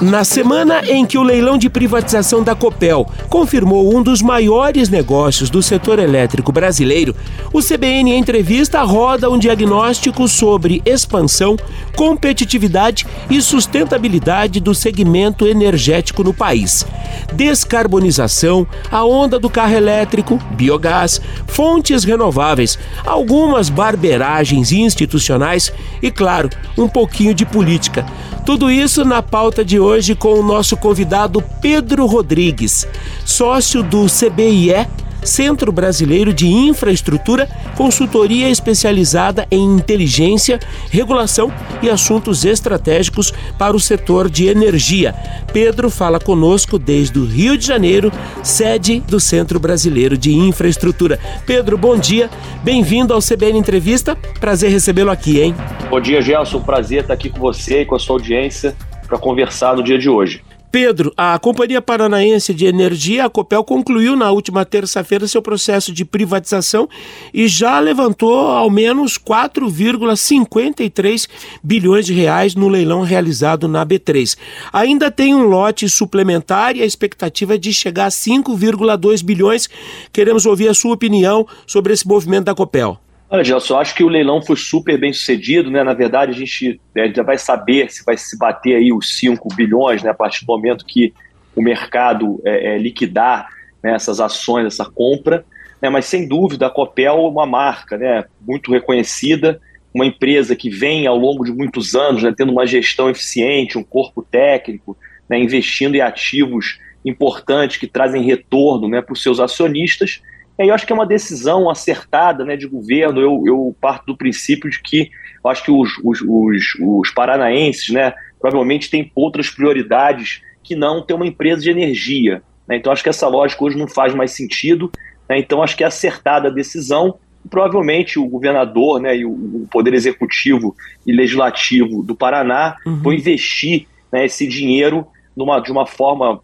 Na semana em que o leilão de privatização da Copel confirmou um dos maiores negócios do setor elétrico brasileiro, o CBN entrevista roda um diagnóstico sobre expansão, competitividade e sustentabilidade do segmento energético no país. Descarbonização, a onda do carro elétrico, biogás, fontes renováveis, algumas barberagens institucionais e, claro, um pouquinho de política. Tudo isso na pauta de hoje com o nosso convidado Pedro Rodrigues, sócio do CBIE, Centro Brasileiro de Infraestrutura, consultoria especializada em inteligência, regulação e assuntos estratégicos para o setor de energia. Pedro fala conosco desde o Rio de Janeiro, sede do Centro Brasileiro de Infraestrutura. Pedro, bom dia, bem-vindo ao CBN Entrevista. Prazer recebê-lo aqui, hein? Bom dia, Gelson. Prazer estar aqui com você e com a sua audiência para conversar no dia de hoje. Pedro, a Companhia Paranaense de Energia, a Copel, concluiu na última terça-feira seu processo de privatização e já levantou ao menos 4,53 bilhões de reais no leilão realizado na B3. Ainda tem um lote suplementar e a expectativa é de chegar a 5,2 bilhões. Queremos ouvir a sua opinião sobre esse movimento da Copel. Olha, Gelson, eu acho que o leilão foi super bem sucedido, né? Na verdade, a gente né, já vai saber se vai se bater aí os 5 bilhões, né? A partir do momento que o mercado é, é, liquidar né, essas ações, essa compra. Né? Mas sem dúvida, a Copel é uma marca, né? Muito reconhecida, uma empresa que vem ao longo de muitos anos, né, tendo uma gestão eficiente, um corpo técnico, né, investindo em ativos importantes que trazem retorno né, para os seus acionistas é, eu acho que é uma decisão acertada né, de governo. Eu, eu parto do princípio de que eu acho que os, os, os, os paranaenses né, provavelmente têm outras prioridades que não ter uma empresa de energia. Né? Então, acho que essa lógica hoje não faz mais sentido. Né? Então, acho que é acertada a decisão. Provavelmente o governador né, e o, Poder Executivo e Legislativo do Paraná uhum. vão investir né, esse dinheiro numa, de uma forma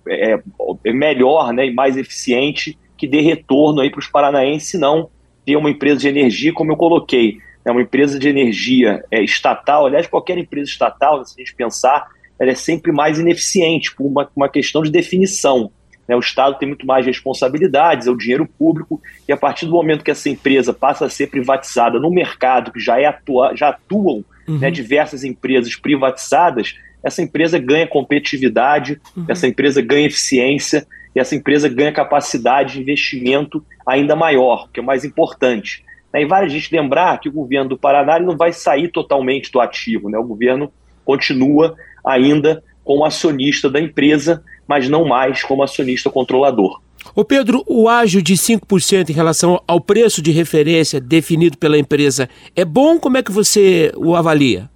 é melhor né, e mais eficiente que dê retorno aí para os paranaenses, não ter uma empresa de energia, como eu coloquei, né, uma empresa de energia é, estatal, aliás, qualquer empresa estatal, se a gente pensar, ela é sempre mais ineficiente por uma, uma questão de definição. Né? O Estado tem muito mais responsabilidades, é o dinheiro público, e a partir do momento que essa empresa passa a ser privatizada no mercado, que já, é atua, já atuam né, uhum. né, diversas empresas privatizadas, essa empresa ganha competitividade, uhum. essa empresa ganha eficiência, e essa empresa ganha capacidade de investimento ainda maior, que é o mais importante. E vale a gente lembrar que o governo do Paraná não vai sair totalmente do ativo, né? o governo continua ainda como acionista da empresa, mas não mais como acionista controlador. Ô Pedro, o ágio de 5% em relação ao preço de referência definido pela empresa é bom? Como é que você o avalia?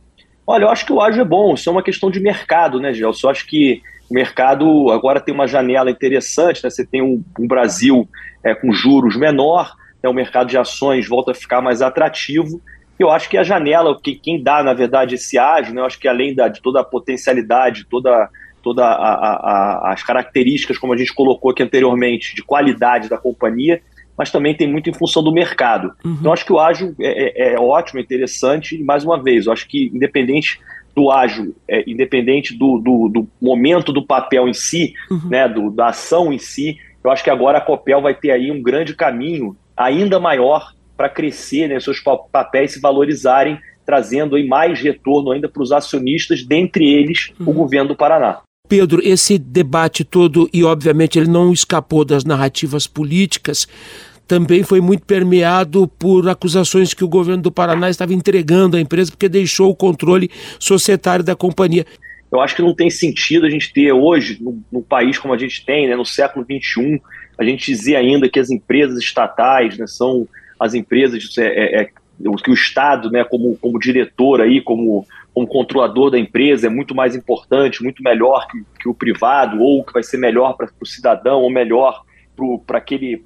Olha, eu acho que o ágio é bom, isso é uma questão de mercado, né, Gelson? Eu acho que o mercado agora tem uma janela interessante, né? você tem um, um Brasil é, com juros menor, né? o mercado de ações volta a ficar mais atrativo. Eu acho que a janela, que quem dá, na verdade, esse ágio, né? eu acho que além da, de toda a potencialidade, toda, toda a, a, as características, como a gente colocou aqui anteriormente, de qualidade da companhia, mas também tem muito em função do mercado. Uhum. Então, acho que o ágio é, é, é ótimo, é interessante, e mais uma vez, eu acho que independente do ágil, é, independente do, do, do, momento do papel em si, uhum. né, do, da ação em si, eu acho que agora a Copel vai ter aí um grande caminho ainda maior para crescer, né, seus papéis se valorizarem, trazendo aí mais retorno ainda para os acionistas, dentre eles uhum. o governo do Paraná. Pedro, esse debate todo, e obviamente ele não escapou das narrativas políticas, também foi muito permeado por acusações que o governo do Paraná estava entregando à empresa porque deixou o controle societário da companhia. Eu acho que não tem sentido a gente ter hoje, no país como a gente tem, né, no século XXI, a gente dizer ainda que as empresas estatais né, são as empresas é, é, é, que o Estado, né, como, como diretor aí, como, como controlador da empresa, é muito mais importante, muito melhor que, que o privado, ou que vai ser melhor para o cidadão, ou melhor para aquele,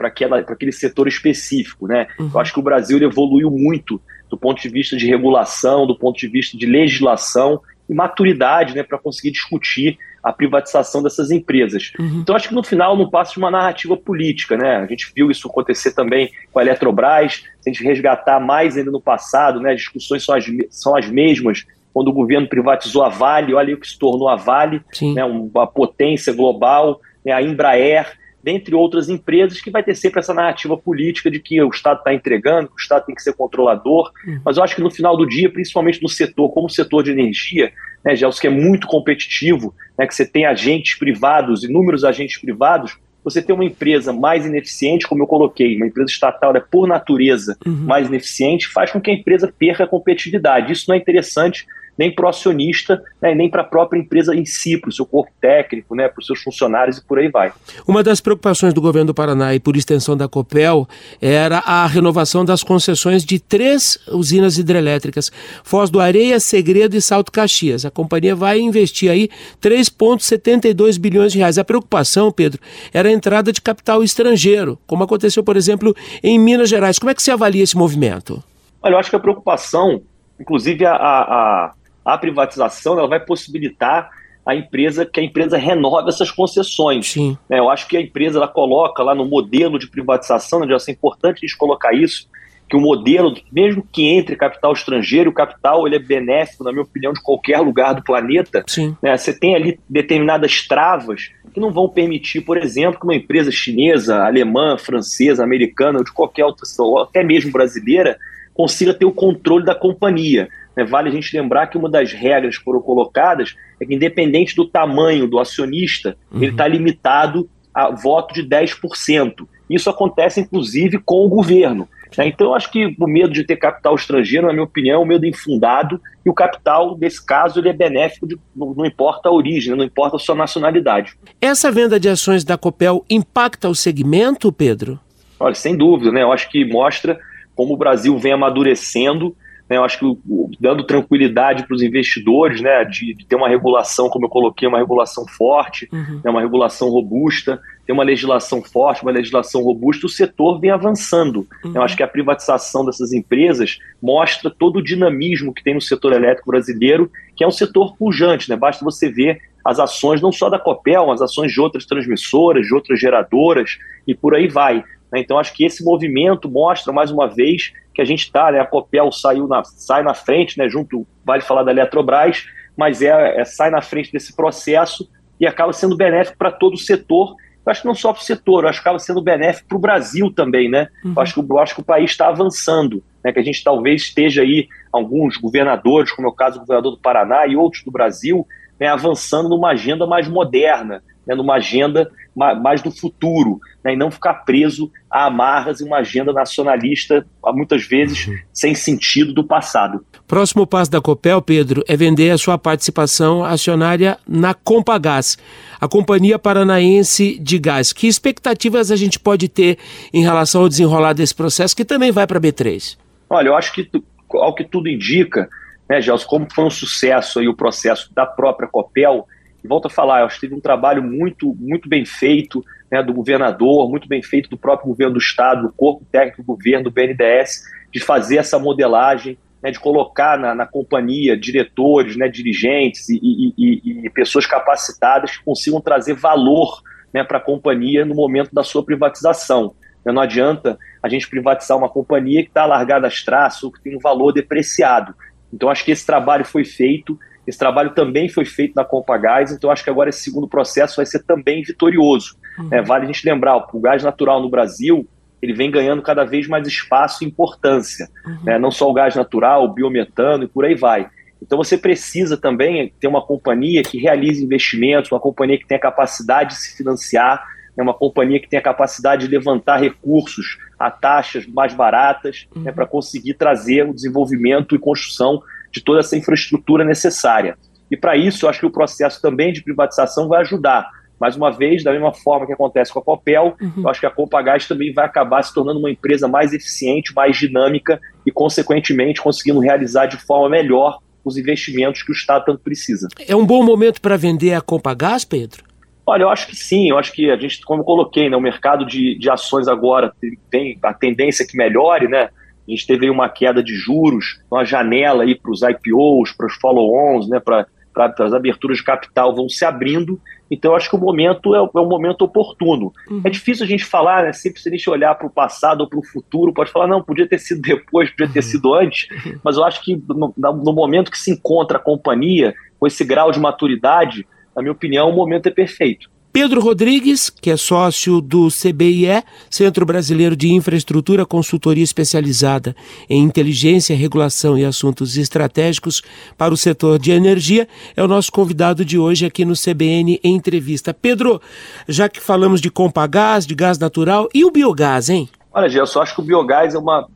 aquele setor específico. Né? Uhum. Eu acho que o Brasil evoluiu muito do ponto de vista de regulação, do ponto de vista de legislação e maturidade né, para conseguir discutir a privatização dessas empresas. Uhum. Então, acho que no final não passa de uma narrativa política, né? A gente viu isso acontecer também com a Eletrobras, se a gente resgatar mais ainda no passado, né? As discussões são as, são as mesmas quando o governo privatizou a Vale, olha o que se tornou a Vale, né? uma potência global, né? a Embraer, dentre outras empresas, que vai ter sempre essa narrativa política de que o Estado está entregando, que o Estado tem que ser controlador. Uhum. Mas eu acho que no final do dia, principalmente no setor, como o setor de energia, né, Gelson, que é muito competitivo, né, que você tem agentes privados, inúmeros agentes privados, você tem uma empresa mais ineficiente, como eu coloquei, uma empresa estatal é por natureza uhum. mais ineficiente, faz com que a empresa perca a competitividade. Isso não é interessante nem para o acionista, né, nem para a própria empresa em si, para o seu corpo técnico, né, para os seus funcionários e por aí vai. Uma das preocupações do governo do Paraná e por extensão da Copel era a renovação das concessões de três usinas hidrelétricas, Foz do Areia, Segredo e Salto Caxias. A companhia vai investir aí 3,72 bilhões de reais. A preocupação, Pedro, era a entrada de capital estrangeiro, como aconteceu, por exemplo, em Minas Gerais. Como é que você avalia esse movimento? Olha, eu acho que a preocupação, inclusive a, a, a privatização ela vai possibilitar a empresa que a empresa renove essas concessões. Sim. É, eu acho que a empresa ela coloca lá no modelo de privatização, né, é importante a gente colocar isso, que o modelo, mesmo que entre capital estrangeiro, o capital ele é benéfico, na minha opinião, de qualquer lugar do planeta. Sim. Né, você tem ali determinadas travas que não vão permitir, por exemplo, que uma empresa chinesa, alemã, francesa, americana ou de qualquer outra, ou até mesmo brasileira, consiga ter o controle da companhia. Né, vale a gente lembrar que uma das regras que foram colocadas é que, independente do tamanho do acionista, uhum. ele está limitado a voto de 10%. Isso acontece, inclusive, com o governo. Né? Então, eu acho que o medo de ter capital estrangeiro, na minha opinião, é um medo infundado, e o capital, nesse caso, ele é benéfico, de, não, não, importa a origem, não importa a sua nacionalidade. Essa venda de ações da Copel impacta o segmento, Pedro? Olha, sem dúvida, né? Eu acho que mostra como o Brasil vem amadurecendo né, eu acho que dando tranquilidade para os investidores, né, de, de, ter uma regulação, como eu coloquei, uma regulação forte, uhum. né, uma regulação robusta, ter uma legislação forte, uma legislação robusta, o setor vem avançando. Uhum. Eu acho que a privatização dessas empresas mostra todo o dinamismo que tem no setor elétrico brasileiro, que é um setor pujante. Né? Basta você ver as ações não só da Copel, mas ações de outras transmissoras, de outras geradoras e por aí vai. Né? Então, acho que esse movimento mostra, mais uma vez, que a gente está, né? A Copel saiu na, sai na frente, né? Junto, vale falar da Eletrobras, mas é, é sai na frente desse processo e acaba sendo benéfico para todo o setor. Eu acho que não só para o setor, eu acho que acaba sendo benéfico para o Brasil também, né? Uhum. Eu, acho que, eu acho que o país está avançando, né? Que a gente talvez esteja aí, alguns governadores, como é o caso do governador do Paraná e outros do Brasil, né, avançando numa agenda mais moderna, né, numa agenda mais do futuro, né, e não ficar preso a amarras e uma agenda nacionalista, muitas vezes uhum. sem sentido do passado. Próximo passo da Copel, Pedro, é vender a sua participação acionária na Compagás, a Companhia Paranaense de Gás. Que expectativas a gente pode ter em relação ao desenrolar desse processo, que também vai para a B3? Olha, eu acho que, ao que tudo indica, né, Gelson, como foi um sucesso aí o processo da própria Copel, volto a falar, eu acho que teve um trabalho muito, muito bem feito né, do governador, muito bem feito do próprio governo do Estado, do corpo técnico do governo, do BNDES, de fazer essa modelagem, né, de colocar na, na, companhia diretores, né, dirigentes e, e, e, pessoas capacitadas que consigam trazer valor né, para a companhia no momento da sua privatização. Não adianta a gente privatizar uma companhia que está largada às traças ou que tem um valor depreciado. Então, acho que esse trabalho foi feito esse trabalho também foi feito na Compagás, então acho que agora esse segundo processo vai ser também vitorioso. Uhum. É, vale a gente lembrar, o gás natural no Brasil ele vem ganhando cada vez mais espaço e importância. Uhum. Né? Não só o gás natural, o biometano e por aí vai. Então você precisa também ter uma companhia que realize investimentos, uma companhia que tenha capacidade de se financiar, né? uma companhia que tenha capacidade de levantar recursos a taxas mais baratas né? uhum. né? para conseguir trazer o desenvolvimento e construção de toda essa infraestrutura necessária. E para isso, eu acho que o processo também de privatização vai ajudar. Mais uma vez, da mesma forma que acontece com a Copel, uhum. eu acho que a Compagás também vai acabar se tornando uma empresa mais eficiente, mais dinâmica e, consequentemente, conseguindo realizar de forma melhor os investimentos que o Estado tanto precisa. É um bom momento para vender a Compagás, Pedro? Olha, eu acho que sim. Eu acho que a gente, como eu coloquei, né, o mercado de, de ações agora tem a tendência que melhore, né? A gente teve uma queda de juros, uma janela aí para os IPOs, para os follow-ons, né, para as aberturas de capital vão se abrindo, então eu acho que o momento é, é um momento oportuno. Uhum. É difícil a gente falar, né? Sempre se a gente olhar para o passado ou para o futuro, pode falar, não, podia ter sido depois, podia ter uhum. sido antes, mas eu acho que no, no momento que se encontra a companhia, com esse grau de maturidade, na minha opinião, o momento é perfeito. Pedro Rodrigues, que é sócio do CBIE, Centro Brasileiro de Infraestrutura, consultoria especializada em inteligência, regulação e assuntos estratégicos para o setor de energia, é o nosso convidado de hoje aqui no CBN em entrevista. Pedro, já que falamos de Compagás, de gás natural e o biogás, hein? Olha, Gê, eu só acho que o biogás é uma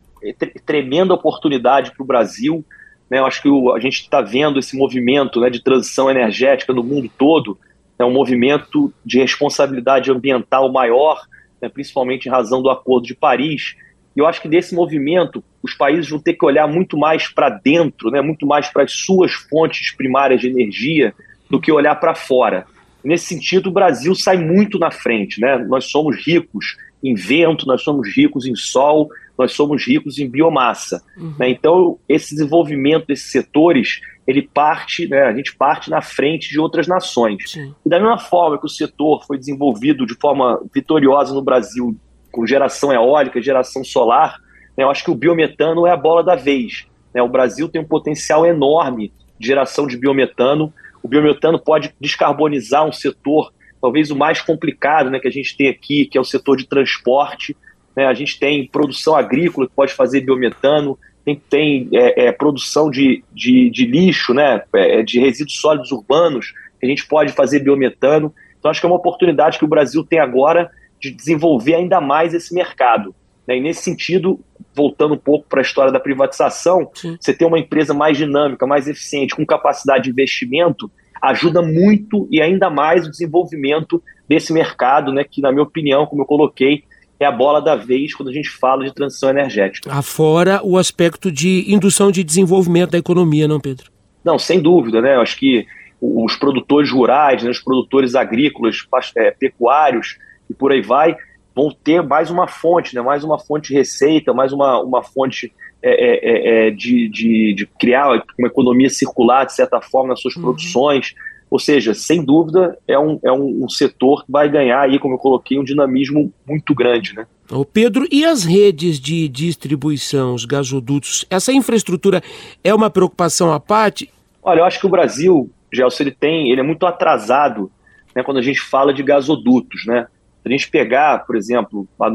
tremenda oportunidade para o Brasil. Né? Eu acho que o, a gente está vendo esse movimento né, de transição energética no mundo todo é um movimento de responsabilidade ambiental maior, né, principalmente em razão do Acordo de Paris. E eu acho que desse movimento os países vão ter que olhar muito mais para dentro, né, muito mais para as suas fontes primárias de energia, do que olhar para fora. Nesse sentido, o Brasil sai muito na frente. Né? Nós somos ricos em vento, nós somos ricos em sol, nós somos ricos em biomassa. Uhum. Né? Então, esse desenvolvimento desses setores ele parte, né, a gente parte na frente de outras nações. Sim. E da mesma forma que o setor foi desenvolvido de forma vitoriosa no Brasil, com geração eólica, geração solar, né, eu acho que o biometano é a bola da vez. Né? O Brasil tem um potencial enorme de geração de biometano. O biometano pode descarbonizar um setor, talvez o mais complicado né, que a gente tem aqui, que é o setor de transporte. Né? A gente tem produção agrícola que pode fazer biometano, tem, tem é, é, produção de, de, de, lixo, né, é, de resíduos sólidos urbanos, que a gente pode fazer biometano. Então, acho que é uma oportunidade que o Brasil tem agora de desenvolver ainda mais esse mercado. Né? E nesse sentido, voltando um pouco para a história da privatização, Sim. você ter uma empresa mais dinâmica, mais eficiente, com capacidade de investimento, ajuda muito e ainda mais o desenvolvimento desse mercado, né, que, na minha opinião, como eu coloquei, é a bola da vez quando a gente fala de transição energética. Afora o aspecto de indução de desenvolvimento da economia, não, Pedro? Não, sem dúvida, né? Eu acho que os produtores rurais, né, os produtores agrícolas, é, pecuários e por aí vai, vão ter mais uma fonte, né? mais uma fonte de receita, mais uma, uma fonte é, é, é, é de, de, de, criar uma economia circular, de certa forma, nas suas uhum. produções. Ou seja, sem dúvida, é um, é um, um, setor que vai ganhar aí, como eu coloquei, um dinamismo muito grande, né? Ô Pedro, e as redes de distribuição, os gasodutos, essa infraestrutura é uma preocupação à parte? Olha, eu acho que o Brasil, Gelson, ele tem, ele é muito atrasado né, quando a gente fala de gasodutos, né? Se a gente pegar, por exemplo, a,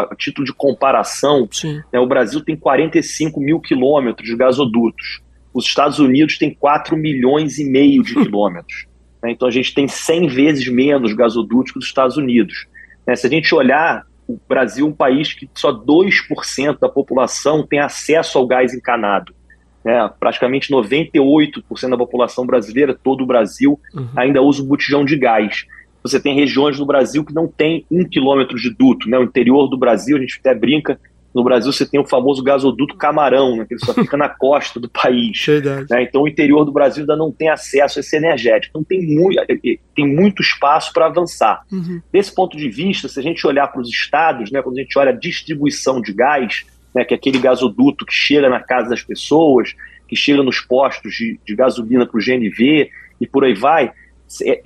a título de comparação, né, o Brasil tem 45 mil quilômetros de gasodutos. Os Estados Unidos têm 4 milhões e meio de quilômetros. Né? Então a gente tem 100 vezes menos gasodutos que os Estados Unidos. Né? Se a gente olhar, o Brasil é um país que só 2% da população tem acesso ao gás encanado. Né? Praticamente 98% da população brasileira, todo o Brasil, uhum. ainda usa o botijão de gás. Você tem regiões no Brasil que não tem um quilômetro de duto. Né? O interior do Brasil, a gente até brinca, no Brasil você tem o famoso gasoduto Camarão, né, que ele só fica na costa do país. Né, então o interior do Brasil ainda não tem acesso a esse energético. Então tem muito, tem muito espaço para avançar. Uhum. Desse ponto de vista, se a gente olhar para os estados, né, quando a gente olha a distribuição de gás, né, que é aquele gasoduto que chega na casa das pessoas, que chega nos postos de, de gasolina para o GNV e por aí vai, é,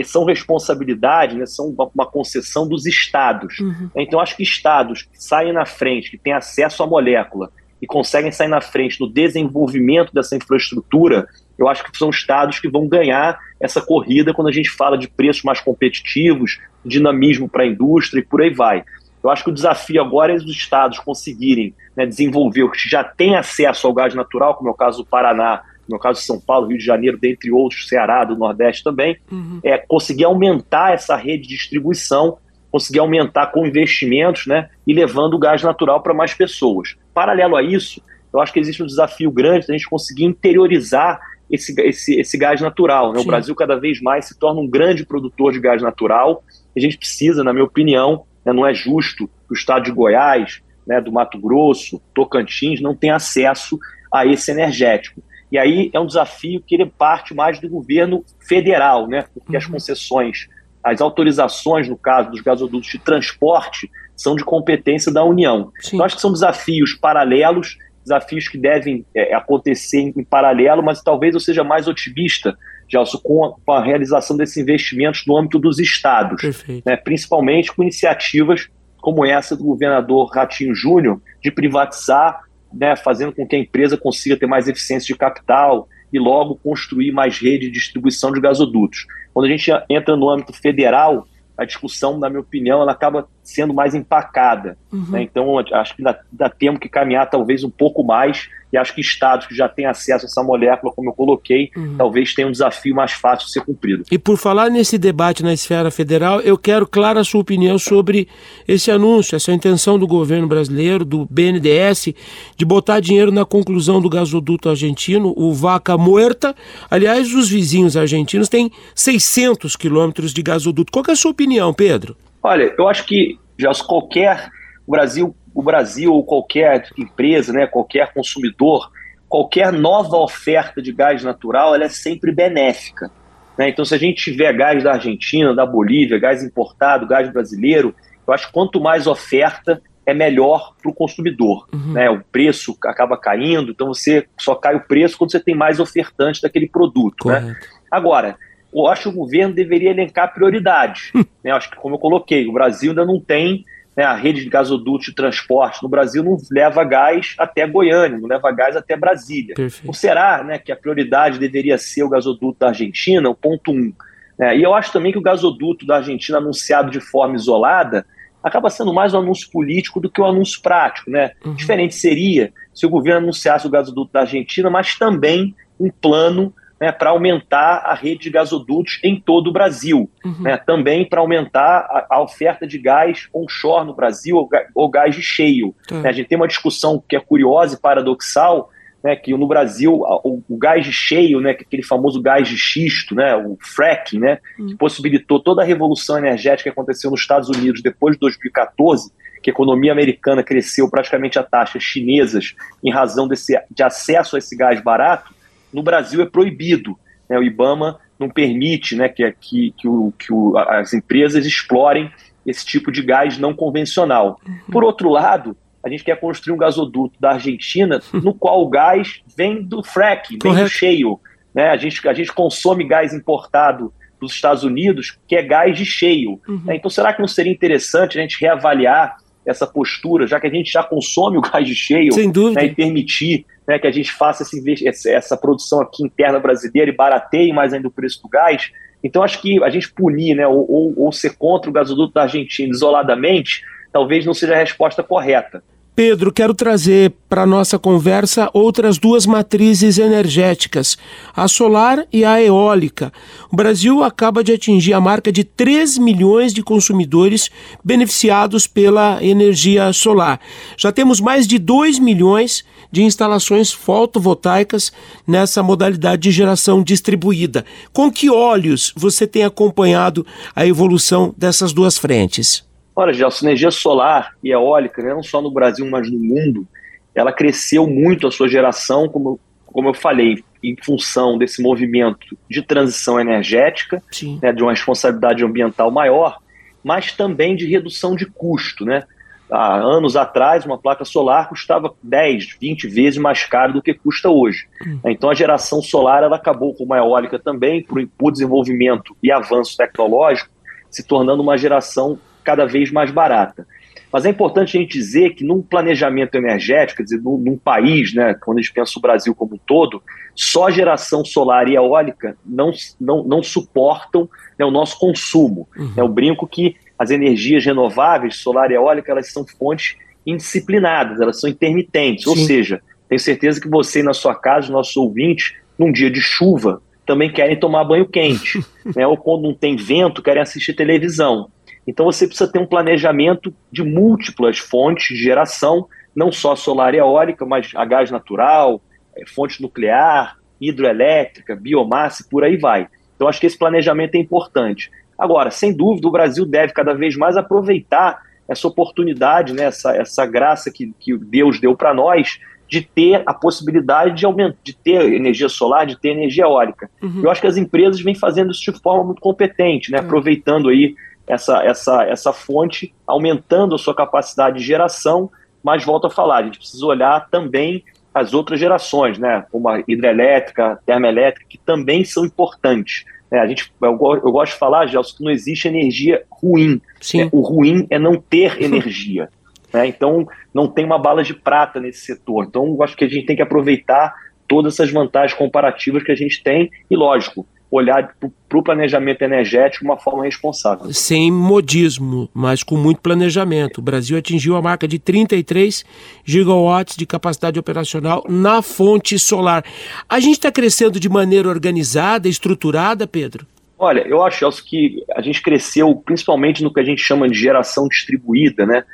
são responsabilidade, né, são uma, uma concessão dos estados. Uhum. Então, acho que estados que saem na frente, que têm acesso à molécula e conseguem sair na frente no desenvolvimento dessa infraestrutura, eu acho que são estados que vão ganhar essa corrida quando a gente fala de preços mais competitivos, dinamismo para a indústria e por aí vai. Eu acho que o desafio agora é os estados conseguirem né, desenvolver o que já tem acesso ao gás natural, como é o caso do Paraná, no caso de São Paulo, Rio de Janeiro, dentre outros, Ceará, do Nordeste também, uhum. é conseguir aumentar essa rede de distribuição, conseguir aumentar com investimentos, né, e levando o gás natural para mais pessoas. Paralelo a isso, eu acho que existe um desafio grande da gente conseguir interiorizar esse, esse, esse gás natural. Né? O Brasil cada vez mais se torna um grande produtor de gás natural. A gente precisa, na minha opinião, né, não é justo que o estado de Goiás, né, do Mato Grosso, Tocantins, não tenha acesso a esse energético. E aí é um desafio que ele parte mais do governo federal, né? Porque uhum. as concessões, as autorizações, no caso dos gasodutos de transporte, são de competência da União. Sim. Então, acho que são desafios paralelos, desafios que devem é, acontecer em, em, paralelo, mas talvez eu seja mais otimista Gelson, com a, com a realização desses investimentos no âmbito dos estados, né, principalmente com iniciativas como essa do governador Ratinho Júnior, de privatizar, né, fazendo com que a empresa consiga ter mais eficiência de capital e logo construir mais rede de distribuição de gasodutos. Quando a gente entra no âmbito federal, a discussão, na minha opinião, ela acaba sendo mais empacada. Uhum. Né? Então, acho que ainda, ainda temos que caminhar talvez um pouco mais e acho que estados que já têm acesso a essa molécula, como eu coloquei, uhum. talvez tenham um desafio mais fácil de ser cumprido. E por falar nesse debate na esfera federal, eu quero, claro, a sua opinião sobre esse anúncio, essa intenção do governo brasileiro, do BNDES, de botar dinheiro na conclusão do gasoduto argentino, o Vaca Muerta. Aliás, os vizinhos argentinos têm 600 quilômetros de gasoduto. Qual é a sua opinião, Pedro? Olha, eu acho que já qualquer o Brasil o Brasil ou qualquer empresa, né, qualquer consumidor, qualquer nova oferta de gás natural, ela é sempre benéfica. Né? Então, se a gente tiver gás da Argentina, da Bolívia, gás importado, gás brasileiro, eu acho que quanto mais oferta, é melhor para o consumidor. Uhum. Né? O preço acaba caindo, então você só cai o preço quando você tem mais ofertantes daquele produto. Né? Agora, eu acho que o governo deveria elencar prioridades. né? Acho que, como eu coloquei, o Brasil ainda não tem né, a rede de gasodutos de transporte no Brasil não leva gás até Goiânia, não leva gás até Brasília. Perfeito. Ou será né, que a prioridade deveria ser o gasoduto da Argentina, o ponto um? Né? E eu acho também que o gasoduto da Argentina anunciado de forma isolada acaba sendo mais um anúncio político do que um anúncio prático. Né? Uhum. Diferente seria se o governo anunciasse o gasoduto da Argentina, mas também um plano né, para aumentar a rede de gasodutos em todo o Brasil, uhum. né, também para aumentar a, a, oferta de gás onshore no Brasil ou, ou gás de cheio. Uhum. Né, a gente tem uma discussão que é curiosa e paradoxal, né, que no Brasil o, o, gás de cheio, né, aquele famoso gás de xisto, né, o fracking, né, uhum. que possibilitou toda a revolução energética que aconteceu nos Estados Unidos depois de 2014, que a economia americana cresceu praticamente a taxas chinesas em razão desse, de acesso a esse gás barato, no Brasil é proibido. Né? O IBAMA não permite né, que, que, que, o, que o, as empresas explorem esse tipo de gás não convencional. Uhum. Por outro lado, a gente quer construir um gasoduto da Argentina no qual o gás vem do fracking, vem do cheio. Né? A, gente, a gente consome gás importado dos Estados Unidos, que é gás de cheio. Uhum. Então, será que não seria interessante a gente reavaliar essa postura, já que a gente já consome o gás de cheio né, e permitir né, que a gente faça esse, essa produção aqui interna brasileira e barateie mais ainda o preço do gás. Então, acho que a gente punir né, ou, ou, ou ser contra o gasoduto da Argentina isoladamente, talvez não seja a resposta correta. Pedro, quero trazer para nossa conversa outras duas matrizes energéticas, a solar e a eólica. O Brasil acaba de atingir a marca de 3 milhões de consumidores beneficiados pela energia solar. Já temos mais de 2 milhões de instalações fotovoltaicas nessa modalidade de geração distribuída. Com que olhos você tem acompanhado a evolução dessas duas frentes? Olha, Gelson, a energia solar e eólica, né, não só no Brasil, mas no mundo, ela cresceu muito a sua geração, como, como eu falei, em função desse movimento de transição energética, né, de uma responsabilidade ambiental maior, mas também de redução de custo. Né? Há anos atrás, uma placa solar custava 10, 20 vezes mais caro do que custa hoje. Hum. Então, a geração solar ela acabou com uma eólica também, por, por desenvolvimento e avanço tecnológico, se tornando uma geração cada vez mais barata. Mas é importante a gente dizer que num planejamento energético, quer dizer, num, num, país, né, quando a gente pensa o Brasil como um todo, só geração solar e eólica não, não, não suportam né, o nosso consumo. Uhum. É o brinco que as energias renováveis, solar e eólica, elas são fontes indisciplinadas, elas são intermitentes. Sim. Ou seja, tenho certeza que você na sua casa, os nossos ouvintes, num dia de chuva, também querem tomar banho quente. né, ou quando não tem vento, querem assistir televisão. Então você precisa ter um planejamento de múltiplas fontes de geração, não só solar e eólica, mas a gás natural, é, fonte nuclear, hidroelétrica, biomassa e por aí vai. Então acho que esse planejamento é importante. Agora, sem dúvida, o Brasil deve cada vez mais aproveitar essa oportunidade, né, essa, essa graça que, que Deus deu para nós de ter a possibilidade de aumentar, de ter energia solar, de ter energia eólica. Uhum. Eu acho que as empresas vêm fazendo isso de forma muito competente, né, uhum. aproveitando aí essa, essa, essa fonte, aumentando a sua capacidade de geração, mas volto a falar, a gente precisa olhar também as outras gerações, né, como a hidrelétrica, a termoelétrica, que também são importantes. Né? A gente, eu, eu, gosto de falar, Gelson, que não existe energia ruim. Né? O ruim é não ter energia. Né? Então, não tem uma bala de prata nesse setor. Então, eu acho que a gente tem que aproveitar todas essas vantagens comparativas que a gente tem e, lógico, olhar para o planejamento energético de uma forma responsável. Sem modismo, mas com muito planejamento. O Brasil atingiu a marca de 33 gigawatts de capacidade operacional na fonte solar. A gente está crescendo de maneira organizada, estruturada, Pedro? Olha, eu acho, Celso, que a gente cresceu principalmente no que a gente chama de geração distribuída, né?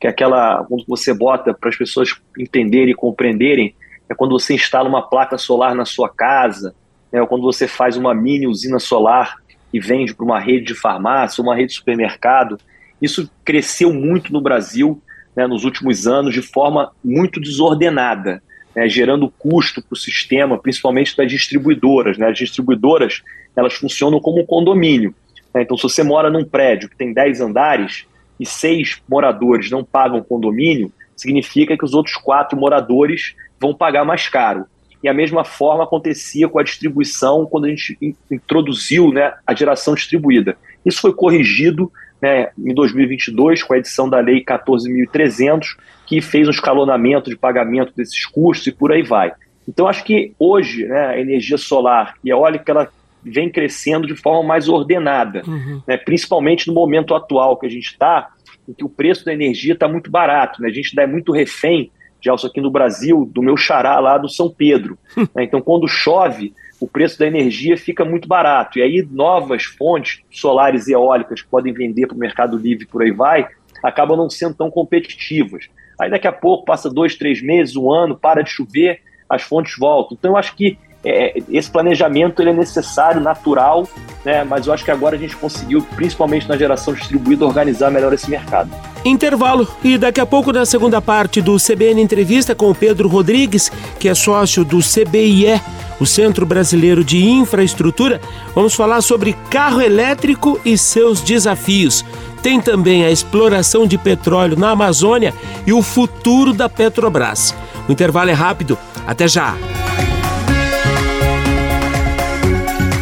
Que é aquela, quando você bota para as pessoas entenderem e compreenderem, é quando você instala uma placa solar na sua casa, né, ou quando você faz uma mini usina solar e vende para uma rede de farmácia, uma rede de supermercado. Isso cresceu muito no Brasil né, nos últimos anos de forma muito desordenada, né, gerando custo para o sistema, principalmente das distribuidoras. Né? As distribuidoras elas funcionam como um condomínio. Né? Então, se você mora num prédio que tem 10 andares e seis moradores não pagam condomínio, significa que os outros quatro moradores vão pagar mais caro. E a mesma forma acontecia com a distribuição quando a gente introduziu né, a geração distribuída. Isso foi corrigido né, em 2022 com a edição da Lei 14.300, que fez um escalonamento de pagamento desses custos e por aí vai. Então, acho que hoje né, a energia solar e eólica ela vem crescendo de forma mais ordenada, uhum. né, principalmente no momento atual que a gente está, em que o preço da energia está muito barato. Né, a gente dá muito refém Gelson, aqui no Brasil, do meu xará lá do São Pedro. Né? Então, quando chove, o preço da energia fica muito barato. E aí, novas fontes solares e eólicas que podem vender para o mercado livre por aí vai, acabam não sendo tão competitivas. Aí, daqui a pouco, passa dois, três meses, um ano, para de chover, as fontes voltam. Então, eu acho que é, esse planejamento ele é necessário, natural, né? mas eu acho que agora a gente conseguiu, principalmente na geração distribuída, organizar melhor esse mercado. Intervalo e daqui a pouco na segunda parte do CBN Entrevista com o Pedro Rodrigues, que é sócio do CBIE, o Centro Brasileiro de Infraestrutura, vamos falar sobre carro elétrico e seus desafios. Tem também a exploração de petróleo na Amazônia e o futuro da Petrobras. O intervalo é rápido. Até já!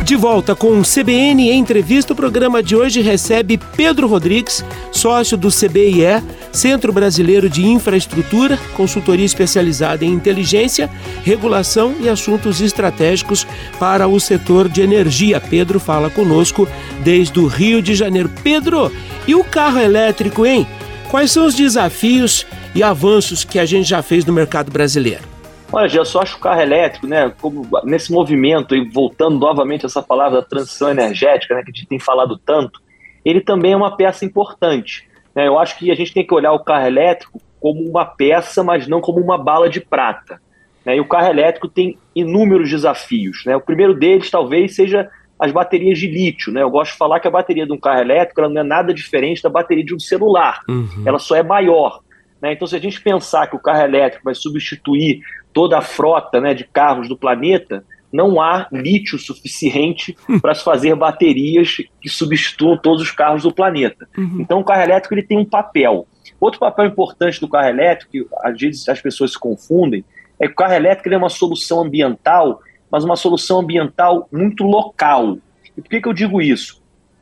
De volta com o CBN entrevista, o programa de hoje recebe Pedro Rodrigues, sócio do CBIE, Centro Brasileiro de Infraestrutura, consultoria especializada em inteligência, regulação e assuntos estratégicos para o setor de energia. Pedro fala conosco desde o Rio de Janeiro. Pedro, e o carro elétrico, hein? Quais são os desafios e avanços que a gente já fez no mercado brasileiro? Olha, já só acho o carro elétrico, né, como nesse movimento, e voltando novamente a essa palavra da transição energética, né, que a gente tem falado tanto, ele também é uma peça importante. Né? Eu acho que a gente tem que olhar o carro elétrico como uma peça, mas não como uma bala de prata. Né? E o carro elétrico tem inúmeros desafios. Né? O primeiro deles talvez seja as baterias de lítio. Né? Eu gosto de falar que a bateria de um carro elétrico ela não é nada diferente da bateria de um celular. Uhum. Ela só é maior. Né? Então, se a gente pensar que o carro elétrico vai substituir toda a frota né, de carros do planeta, não há lítio suficiente para se fazer baterias que substituam todos os carros do planeta. Uhum. Então, o carro elétrico ele tem um papel. Outro papel importante do carro elétrico, que às vezes as pessoas se confundem, é que o carro elétrico é uma solução ambiental, mas uma solução ambiental muito local. E por que, que eu digo isso?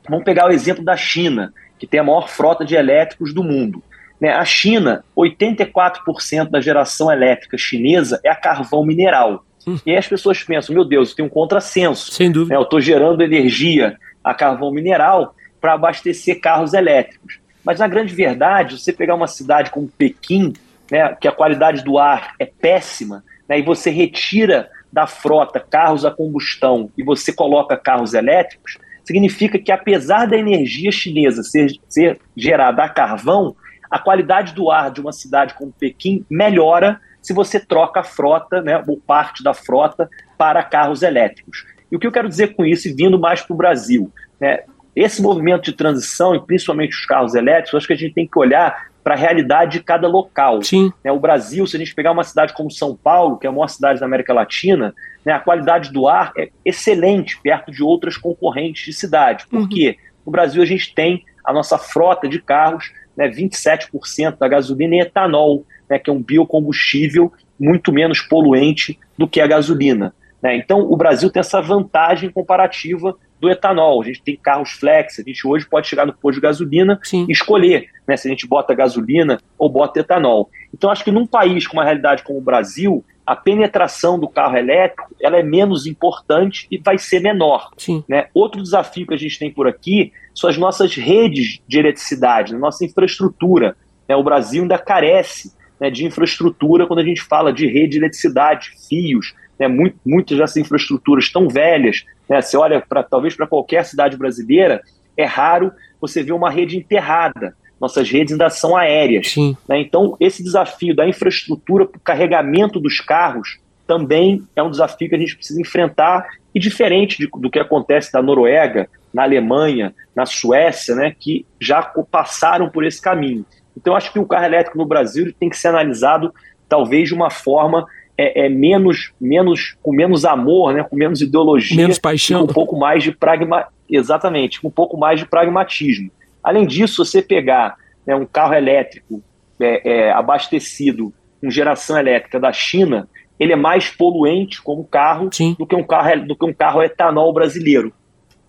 Vamos pegar o exemplo da China, que tem a maior frota de elétricos do mundo. Né? A China, 84% da geração elétrica chinesa é a carvão mineral. Hum. E aí as pessoas pensam, meu Deus, tem um contrassenso. Sem dúvida. Né? Eu estou gerando energia a carvão mineral para abastecer carros elétricos. Mas na grande verdade, você pegar uma cidade como Pequim, né, que a qualidade do ar é péssima, né, e você retira da frota carros a combustão e você coloca carros elétricos, significa que apesar da energia chinesa ser, ser gerada a carvão, a qualidade do ar de uma cidade como Pequim melhora se você troca a frota, né, ou parte da frota, para carros elétricos. E o que eu quero dizer com isso, e vindo mais para o Brasil? Né, esse movimento de transição, e principalmente os carros elétricos, acho que a gente tem que olhar para a realidade de cada local. Sim. Né, o Brasil, se a gente pegar uma cidade como São Paulo, que é a maior cidade da América Latina, né, a qualidade do ar é excelente perto de outras concorrentes de cidade. Por uhum. quê? No Brasil, a gente tem a nossa frota de carros né, 27% da gasolina em etanol, né, que é um biocombustível muito menos poluente do que a gasolina. Né? Então, o Brasil tem essa vantagem comparativa do etanol. A gente tem carros flex, a gente hoje pode chegar no posto de gasolina Sim. e escolher né, se a gente bota gasolina ou bota etanol. Então, acho que num país com uma realidade como o Brasil, a penetração do carro elétrico ela é menos importante e vai ser menor. Né? Outro desafio que a gente tem por aqui são as nossas redes de eletricidade, a nossa infraestrutura. Né? O Brasil ainda carece né, de infraestrutura quando a gente fala de rede de eletricidade, fios, né, muito, muitas dessas infraestruturas estão velhas. Né, você olha para talvez para qualquer cidade brasileira, é raro você ver uma rede enterrada. Nossas redes ainda são aéreas. Né, então, esse desafio da infraestrutura para o carregamento dos carros também é um desafio que a gente precisa enfrentar e diferente de, do que acontece na Noruega, na Alemanha, na Suécia, né, que já passaram por esse caminho. Então, acho que o carro elétrico no Brasil tem que ser analisado talvez de uma forma é, é, menos, menos, com menos amor, né, com menos ideologia, menos paixão, com um pouco mais de pragma, exatamente, com um pouco mais de pragmatismo. Além disso, você pegar né, um carro elétrico é, é, abastecido com geração elétrica da China, ele é mais poluente como carro do que um carro do que um carro etanol brasileiro,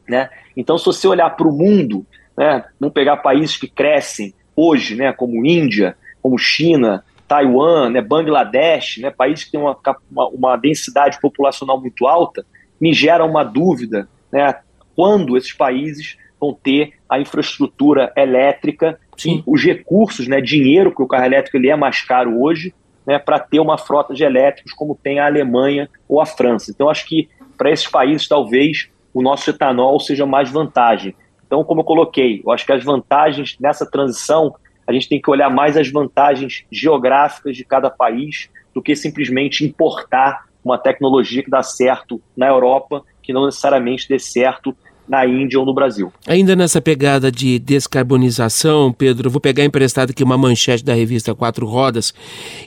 né? Então, se você olhar para o mundo, né, vamos pegar países que crescem hoje, né, como Índia, como China, Taiwan, né, Bangladesh, né, países que têm uma, uma, uma, densidade populacional muito alta, me gera uma dúvida né, quando esses países vão ter a infraestrutura elétrica Sim. os recursos, né, dinheiro, que o carro elétrico ele é mais caro hoje, né, para ter uma frota de elétricos como tem a Alemanha ou a França. Então, acho que para esses países, talvez o nosso etanol seja mais vantagem. Então, como eu coloquei, eu acho que as vantagens nessa transição a gente tem que olhar mais as vantagens geográficas de cada país do que simplesmente importar uma tecnologia que dá certo na Europa, que não necessariamente dê certo na Índia ou no Brasil. Ainda nessa pegada de descarbonização, Pedro, vou pegar emprestado aqui uma manchete da revista Quatro Rodas.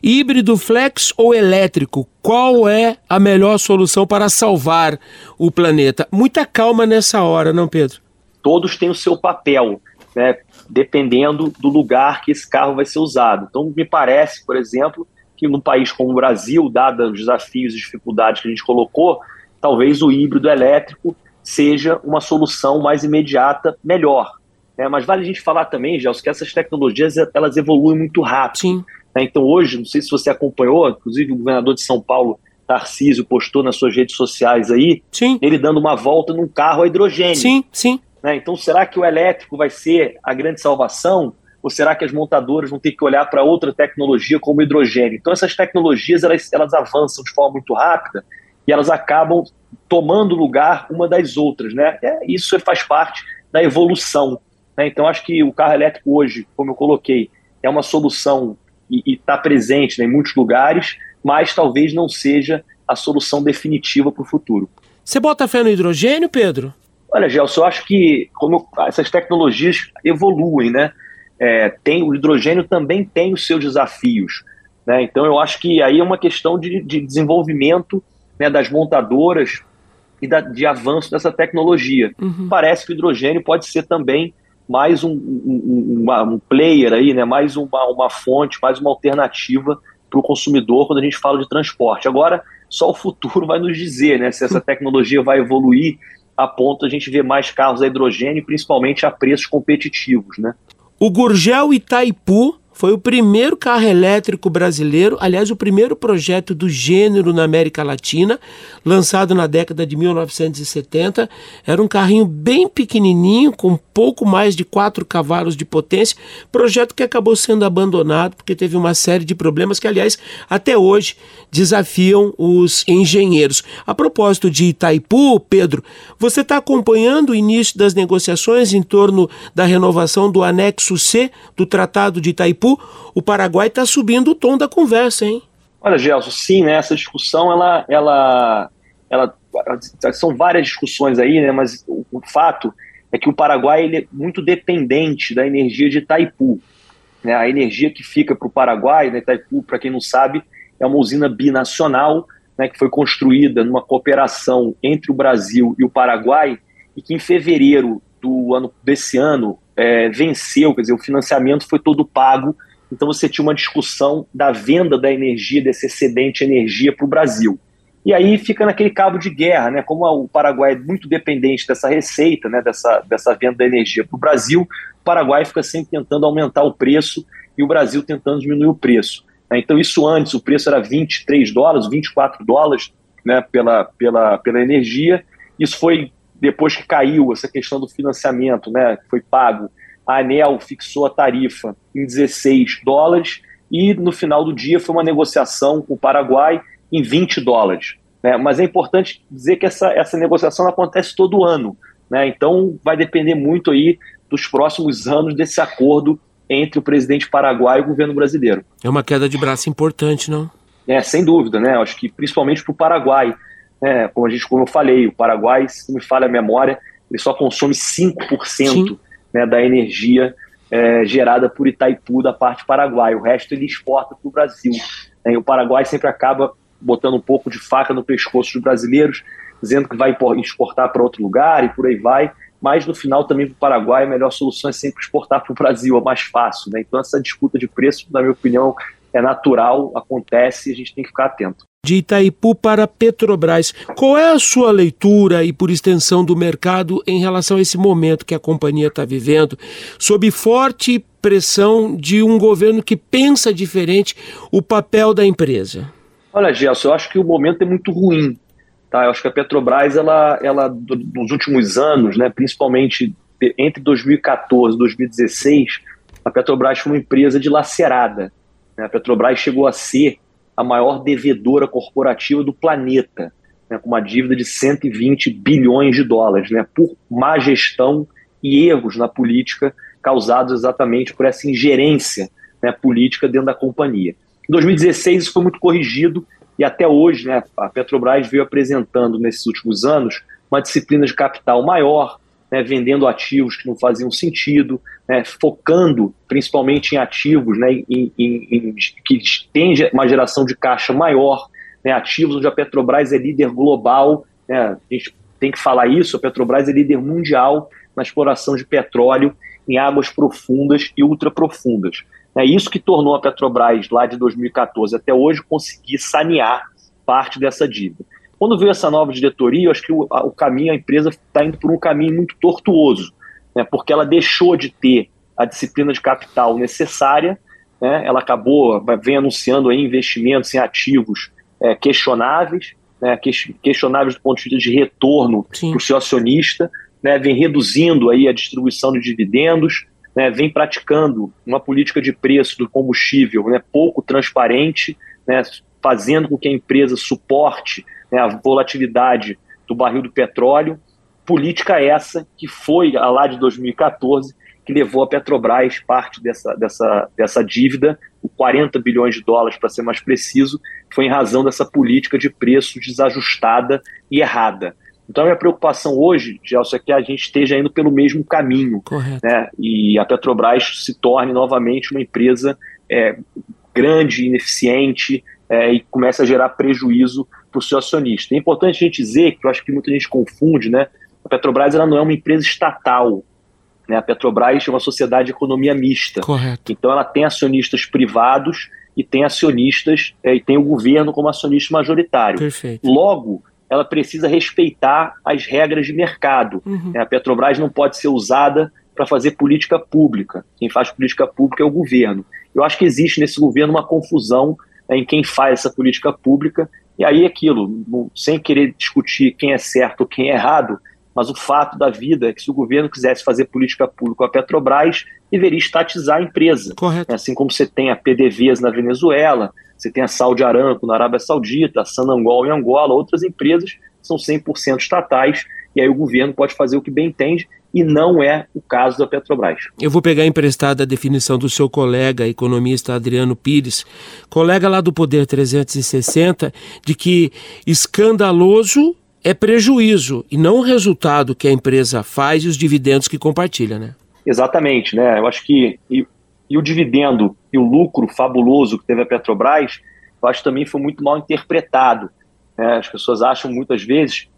Híbrido flex ou elétrico? Qual é a melhor solução para salvar o planeta? Muita calma nessa hora, não, Pedro? Todos têm o seu papel né, dependendo do lugar que esse carro vai ser usado. Então, me parece, por exemplo, que num país como o Brasil, dados os desafios e dificuldades que a gente colocou, talvez o híbrido elétrico seja uma solução mais imediata, melhor. Né? Mas vale a gente falar também, Gelson, que essas tecnologias elas evoluem muito rápido. Sim. Né? Então, hoje, não sei se você acompanhou, inclusive o governador de São Paulo, Tarcísio, postou nas suas redes sociais aí, sim. ele dando uma volta num carro a hidrogênio. Sim, sim. Né? Então, será que o elétrico vai ser a grande salvação? Ou será que as montadoras vão ter que olhar para outra tecnologia como hidrogênio? Então, essas tecnologias elas, elas avançam de forma muito rápida e elas acabam tomando lugar uma das outras. Né? É, isso faz parte da evolução. Né? Então, acho que o carro elétrico hoje, como eu coloquei, é uma solução e está presente né, em muitos lugares, mas talvez não seja a solução definitiva para o futuro. Você bota fé no hidrogênio, Pedro? Olha, Gelson, eu acho que como essas tecnologias evoluem, né? É, tem, o hidrogênio também tem os seus desafios. Né? Então, eu acho que aí é uma questão de, de desenvolvimento né, das montadoras e da, de avanço dessa tecnologia. Uhum. Parece que o hidrogênio pode ser também mais um, um, uma, um player aí, né? mais uma, uma fonte, mais uma alternativa para o consumidor quando a gente fala de transporte. Agora, só o futuro vai nos dizer né, se essa tecnologia vai evoluir a ponto de a gente ver mais carros a hidrogênio, principalmente a preços competitivos. Né? O Gurgel Itaipu foi o primeiro carro elétrico brasileiro, aliás, o primeiro projeto do gênero na América Latina, lançado na década de 1970. Era um carrinho bem pequenininho, com pouco mais de 4 cavalos de potência, projeto que acabou sendo abandonado porque teve uma série de problemas que, aliás, até hoje desafiam os engenheiros. A propósito de Itaipu, Pedro, você está acompanhando o início das negociações em torno da renovação do anexo C do Tratado de Itaipu? o Paraguai está subindo o tom da conversa, hein? Olha, Gelson, sim, né? Essa discussão, ela, ela, ela, são várias discussões aí, né? Mas o, o fato é que o Paraguai ele é muito dependente da energia de Itaipu. Né? A energia que fica para o Paraguai, né? Itaipu, para quem não sabe, é uma usina binacional né? que foi construída numa cooperação entre o Brasil e o Paraguai e que em fevereiro do ano desse ano é, venceu, quer dizer, o financiamento foi todo pago então você tinha uma discussão da venda da energia, desse excedente de energia para o Brasil. E aí fica naquele cabo de guerra, né? Como o Paraguai é muito dependente dessa receita, né? dessa, dessa venda da energia para o Brasil, o Paraguai fica sempre tentando aumentar o preço e o Brasil tentando diminuir o preço. Né? Então, isso antes, o preço era 23 dólares, 24 dólares né? pela, pela, pela energia. Isso foi depois que caiu essa questão do financiamento, né? Foi pago. A ANEL fixou a tarifa em 16 dólares e no final do dia foi uma negociação com o Paraguai em 20 dólares. Né? Mas é importante dizer que essa, essa negociação acontece todo ano. Né? Então vai depender muito aí dos próximos anos desse acordo entre o presidente paraguaio e o governo brasileiro. É uma queda de braço importante, não? É, sem dúvida, né? Acho que principalmente para o Paraguai. Né? Como, a gente, como eu falei, o Paraguai, se me falha a memória, ele só consome 5% né, da energia é, gerada por Itaipu da parte paraguaia. O resto ele exporta para o Brasil. Né? E o Paraguai sempre acaba botando um pouco de faca no pescoço dos brasileiros, dizendo que vai exportar para outro lugar e por aí vai. Mas no final também para o Paraguai a melhor solução é sempre exportar para o Brasil, é mais fácil. Né? Então essa disputa de preço, na minha opinião, é natural, acontece e a gente tem que ficar atento. De Itaipu para Petrobras, qual é a sua leitura e, por extensão, do mercado em relação a esse momento que a companhia está vivendo, sob forte pressão de um governo que pensa diferente o papel da empresa? Olha, Gelson, eu acho que o momento é muito ruim. Tá? Eu acho que a Petrobras, ela, ela nos últimos anos, né, principalmente entre 2014 e 2016, a Petrobras foi uma empresa dilacerada. Né? A Petrobras chegou a ser a maior devedora corporativa do planeta, né, com uma dívida de 120 bilhões de dólares, né, por má gestão e erros na política causados exatamente por essa ingerência né, política dentro da companhia. Em 2016 isso foi muito corrigido e até hoje né, a Petrobras veio apresentando nesses últimos anos uma disciplina de capital maior, né, vendendo ativos que não faziam sentido, né, focando principalmente em ativos né, em, em, em, que têm uma geração de caixa maior, né, ativos onde a Petrobras é líder global, né, a gente tem que falar isso, a Petrobras é líder mundial na exploração de petróleo em águas profundas e ultraprofundas. É isso que tornou a Petrobras, lá de 2014 até hoje, conseguir sanear parte dessa dívida. Quando veio essa nova diretoria, eu acho que o, a, o caminho, a empresa está indo por um caminho muito tortuoso, né, porque ela deixou de ter a disciplina de capital necessária, né, ela acabou, vem anunciando investimentos em ativos é, questionáveis, né, questionáveis do ponto de vista de retorno para o seu acionista, né, vem reduzindo aí a distribuição de dividendos, né, vem praticando uma política de preço do combustível né, pouco transparente, né, fazendo com que a empresa suporte né, a volatilidade do barril do petróleo. Política essa que foi a lá de 2014 que levou a Petrobras parte dessa, dessa, dessa dívida, 40 bilhões de dólares para ser mais preciso, foi em razão dessa política de preço desajustada e errada. Então, a minha preocupação hoje, Gelson, é que a gente esteja indo pelo mesmo caminho. Correto. Né? E a Petrobras se torne novamente uma empresa é, grande, ineficiente é, e comece a gerar prejuízo para o seu acionista. É importante a gente dizer, que eu acho que muita gente confunde, né? a Petrobras ela não é uma empresa estatal. Né? A Petrobras é uma sociedade de economia mista. Correto. Então, ela tem acionistas privados e tem acionistas, é, e tem o governo como acionista majoritário. Perfeito. Logo, ela precisa respeitar as regras de mercado. Uhum. A Petrobras não pode ser usada para fazer política pública. Quem faz política pública é o governo. Eu acho que existe nesse governo uma confusão né, em quem faz essa política pública. E aí, aquilo, sem querer discutir quem é certo ou quem é errado, mas o fato da vida é que se o governo quisesse fazer política pública com a Petrobras, deveria estatizar a empresa. Correto. Assim como você tem a PDVs na Venezuela, você tem a Saudi Aramco na Arábia Saudita, a Sanangol em Angola, outras empresas são 100% estatais, e aí o governo pode fazer o que bem entende, e não é o caso da Petrobras. Eu vou pegar emprestada a definição do seu colega, economista Adriano Pires, colega lá do Poder 360, de que escandaloso é prejuízo e não o resultado que a empresa faz e os dividendos que compartilha, né? Exatamente, né? Eu acho que e, o dividendo e o lucro fabuloso que teve a Petrobras, eu acho que também foi muito mal interpretado. Né? As pessoas acham muitas vezes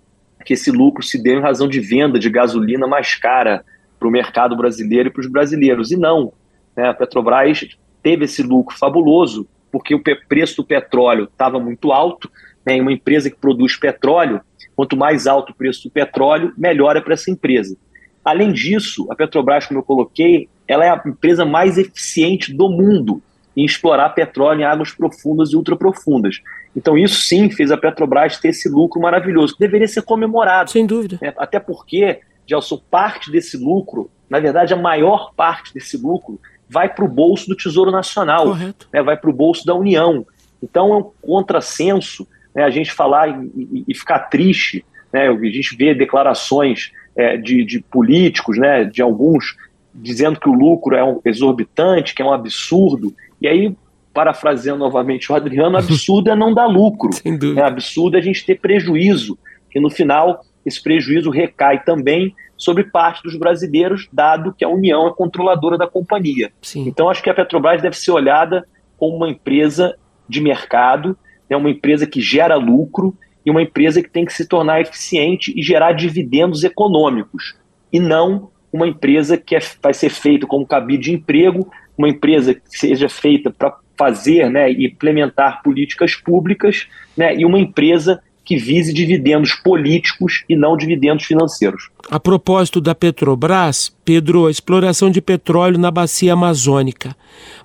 que esse lucro se deu em razão de venda de gasolina mais cara para o mercado brasileiro e para os brasileiros. E não. Né? A Petrobras teve esse lucro fabuloso porque o preço do petróleo estava muito alto, né, uma empresa que produz petróleo, quanto mais alto o preço do petróleo, melhor é para essa empresa. Além disso, a Petrobras, como eu coloquei, ela é a empresa mais eficiente do mundo em explorar petróleo em águas profundas e ultraprofundas. Então, isso sim fez a Petrobras ter esse lucro maravilhoso, que deveria ser comemorado. Sem dúvida. Né? Até porque, Gelson, parte desse lucro, na verdade, a maior parte desse lucro vai para o bolso do Tesouro Nacional, né? vai para o bolso da União. Então, é um contrassenso né, a gente falar e, e ficar triste. Né? A gente vê declarações é, de, de políticos, né, de alguns, dizendo que o lucro é um exorbitante, que é um absurdo. E aí, parafraseando novamente o Adriano, absurdo é não dar lucro. É absurdo é a gente ter prejuízo. E no final, esse prejuízo recai também sobre parte dos brasileiros, dado que a União é controladora da companhia. Sim. Então, acho que a Petrobras deve ser olhada como uma empresa de mercado, né, uma empresa que gera lucro e uma empresa que tem que se tornar eficiente e gerar dividendos econômicos, e não uma empresa que é, vai ser feita como cabide de emprego, uma empresa que seja feita para fazer né, e implementar políticas públicas, né, e uma empresa que vise dividendos políticos e não dividendos financeiros. A propósito da Petrobras, Pedro, a exploração de petróleo na bacia amazônica,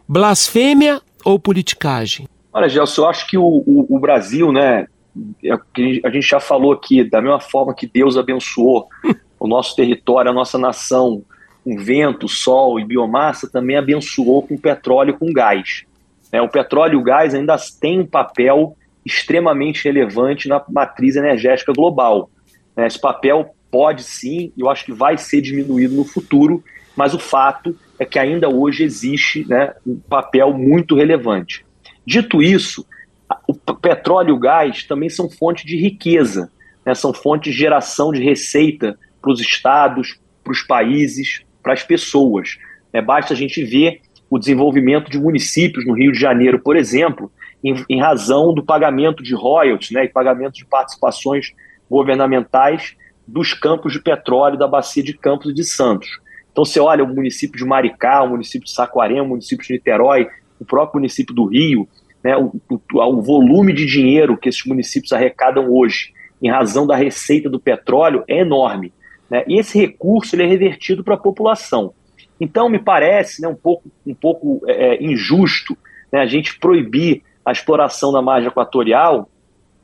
blasfêmia ou politicagem? Olha, Gelson, eu acho que o, o, o Brasil, né, é a gente já falou aqui, da mesma forma que Deus abençoou o nosso território, a nossa nação, com vento, sol e biomassa, também abençoou com petróleo e com gás. É, o petróleo e o gás ainda têm um papel extremamente relevante na matriz energética global. É, esse papel pode sim, eu acho que vai ser diminuído no futuro, mas o fato é que ainda hoje existe né, um papel muito relevante. Dito isso, o petróleo e o gás também são fontes de riqueza, né? são fontes de geração de receita para os estados, para os países, para as pessoas. É, basta a gente ver o desenvolvimento de municípios no Rio de Janeiro, por exemplo, em, em razão do pagamento de royalties né, e pagamento de participações governamentais dos campos de petróleo da bacia de Campos e de Santos. Então você olha o município de Maricá, o município de Saquarema, o município de Niterói, o próprio município do Rio, né, o, o, o volume de dinheiro que esses municípios arrecadam hoje, em razão da receita do petróleo, é enorme. Né? E esse recurso ele é revertido para a população. Então, me parece né, um pouco, um pouco é, é, injusto né, a gente proibir a exploração da margem equatorial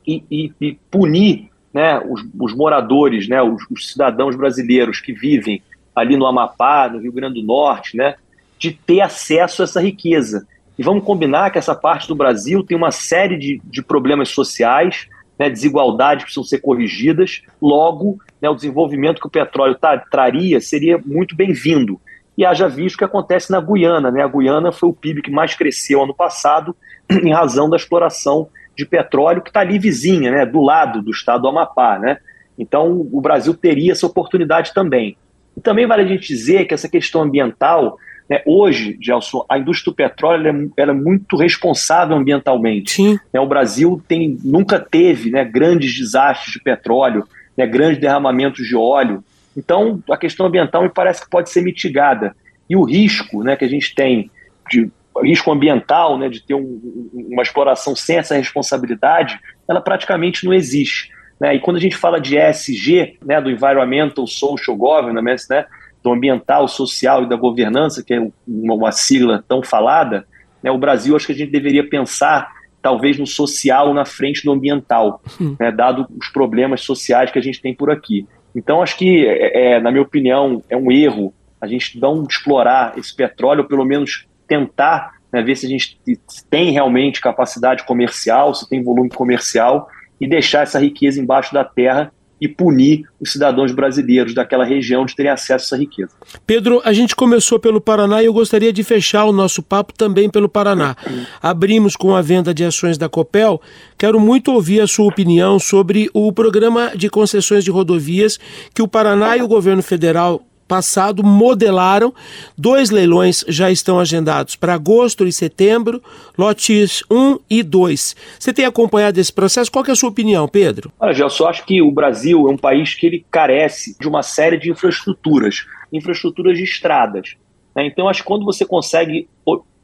e, e, e punir né, os, os, moradores, né, os, os, cidadãos brasileiros que vivem ali no Amapá, no Rio Grande do Norte, né, de ter acesso a essa riqueza. E vamos combinar que essa parte do Brasil tem uma série de, de problemas sociais, né, desigualdades precisam ser corrigidas. Logo, né, o desenvolvimento que o petróleo traria seria muito bem-vindo. E haja visto o que acontece na Guiana. Né? A Guiana foi o PIB que mais cresceu ano passado em razão da exploração de petróleo que está ali vizinha, né, do lado do estado do Amapá. Né? Então, o Brasil teria essa oportunidade também. E também vale a gente dizer que essa questão ambiental hoje, Gelson, a indústria do petróleo é, ela é muito responsável ambientalmente. Sim. Né, o Brasil tem, nunca teve né, grandes desastres de petróleo, né, grandes derramamentos de óleo. Então, a questão ambiental me parece que pode ser mitigada. E o risco né, que a gente tem, de risco ambiental, né, de ter um, uma exploração sem essa responsabilidade, ela praticamente não existe. Né? E quando a gente fala de ESG, né, do Environmental Social Governance, né, do ambiental, social e da governança, que é uma, sigla tão falada, né, o Brasil acho que a gente deveria pensar talvez no social na frente do ambiental, né, dado os problemas sociais que a gente tem por aqui. Então acho que, é, é, na minha opinião, é um erro a gente não explorar esse petróleo, ou pelo menos tentar né, ver se a gente tem realmente capacidade comercial, se tem volume comercial, e deixar essa riqueza embaixo da terra e punir os cidadãos brasileiros daquela região de terem acesso a essa riqueza. Pedro, a gente começou pelo Paraná e eu gostaria de fechar o nosso papo também pelo Paraná. Abrimos com a venda de ações da Copel. Quero muito ouvir a sua opinião sobre o programa de concessões de rodovias que o Paraná e o governo federal passado modelaram. Dois leilões já estão agendados para agosto e setembro, lotes 1 e 2. Você tem acompanhado esse processo? Qual é a sua opinião, Pedro? Olha, eu só acho que o Brasil é um país que ele carece de uma série de infraestruturas, infraestruturas de estradas. Né? Então, acho que quando você consegue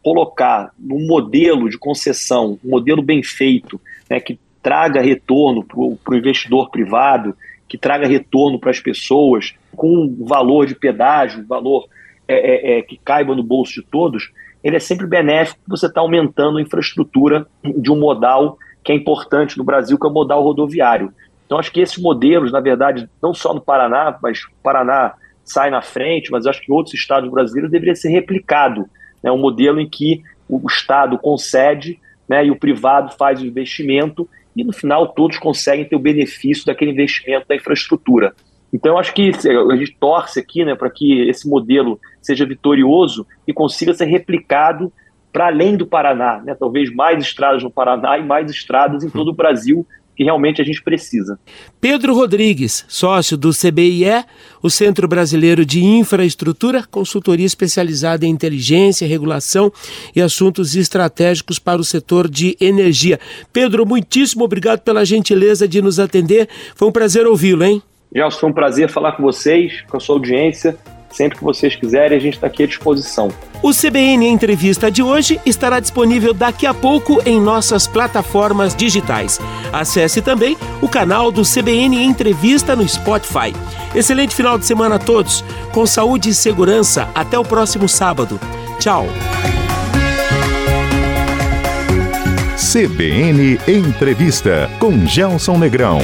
colocar num modelo de concessão, um modelo bem feito, né, que traga retorno para o investidor privado, que traga retorno para as pessoas, com valor de pedágio, valor é, é, é, que caiba no bolso de todos, ele é sempre benéfico você está aumentando a infraestrutura de um modal que é importante no Brasil, que é o modal rodoviário. Então, acho que esses modelos, na verdade, não só no Paraná, mas o Paraná sai na frente, mas acho que outros estados brasileiros deveria ser replicado. Né, um modelo em que o Estado concede né, e o privado faz o investimento e, no final, todos conseguem ter o benefício daquele investimento da infraestrutura. Então, acho que a gente torce aqui né, para que esse modelo seja vitorioso e consiga ser replicado para além do Paraná, né? talvez mais estradas no Paraná e mais estradas em todo o Brasil, que realmente a gente precisa. Pedro Rodrigues, sócio do CBIE, o Centro Brasileiro de Infraestrutura, consultoria especializada em inteligência, regulação e assuntos estratégicos para o setor de energia. Pedro, muitíssimo obrigado pela gentileza de nos atender. Foi um prazer ouvi-lo, hein? Gelson, foi um prazer falar com vocês, com a sua audiência. Sempre que vocês quiserem, a gente está aqui à disposição. O CBN Entrevista de hoje estará disponível daqui a pouco em nossas plataformas digitais. Acesse também o canal do CBN Entrevista no Spotify. Excelente final de semana a todos, com saúde e segurança. Até o próximo sábado. Tchau. CBN Entrevista com Gelson Negrão.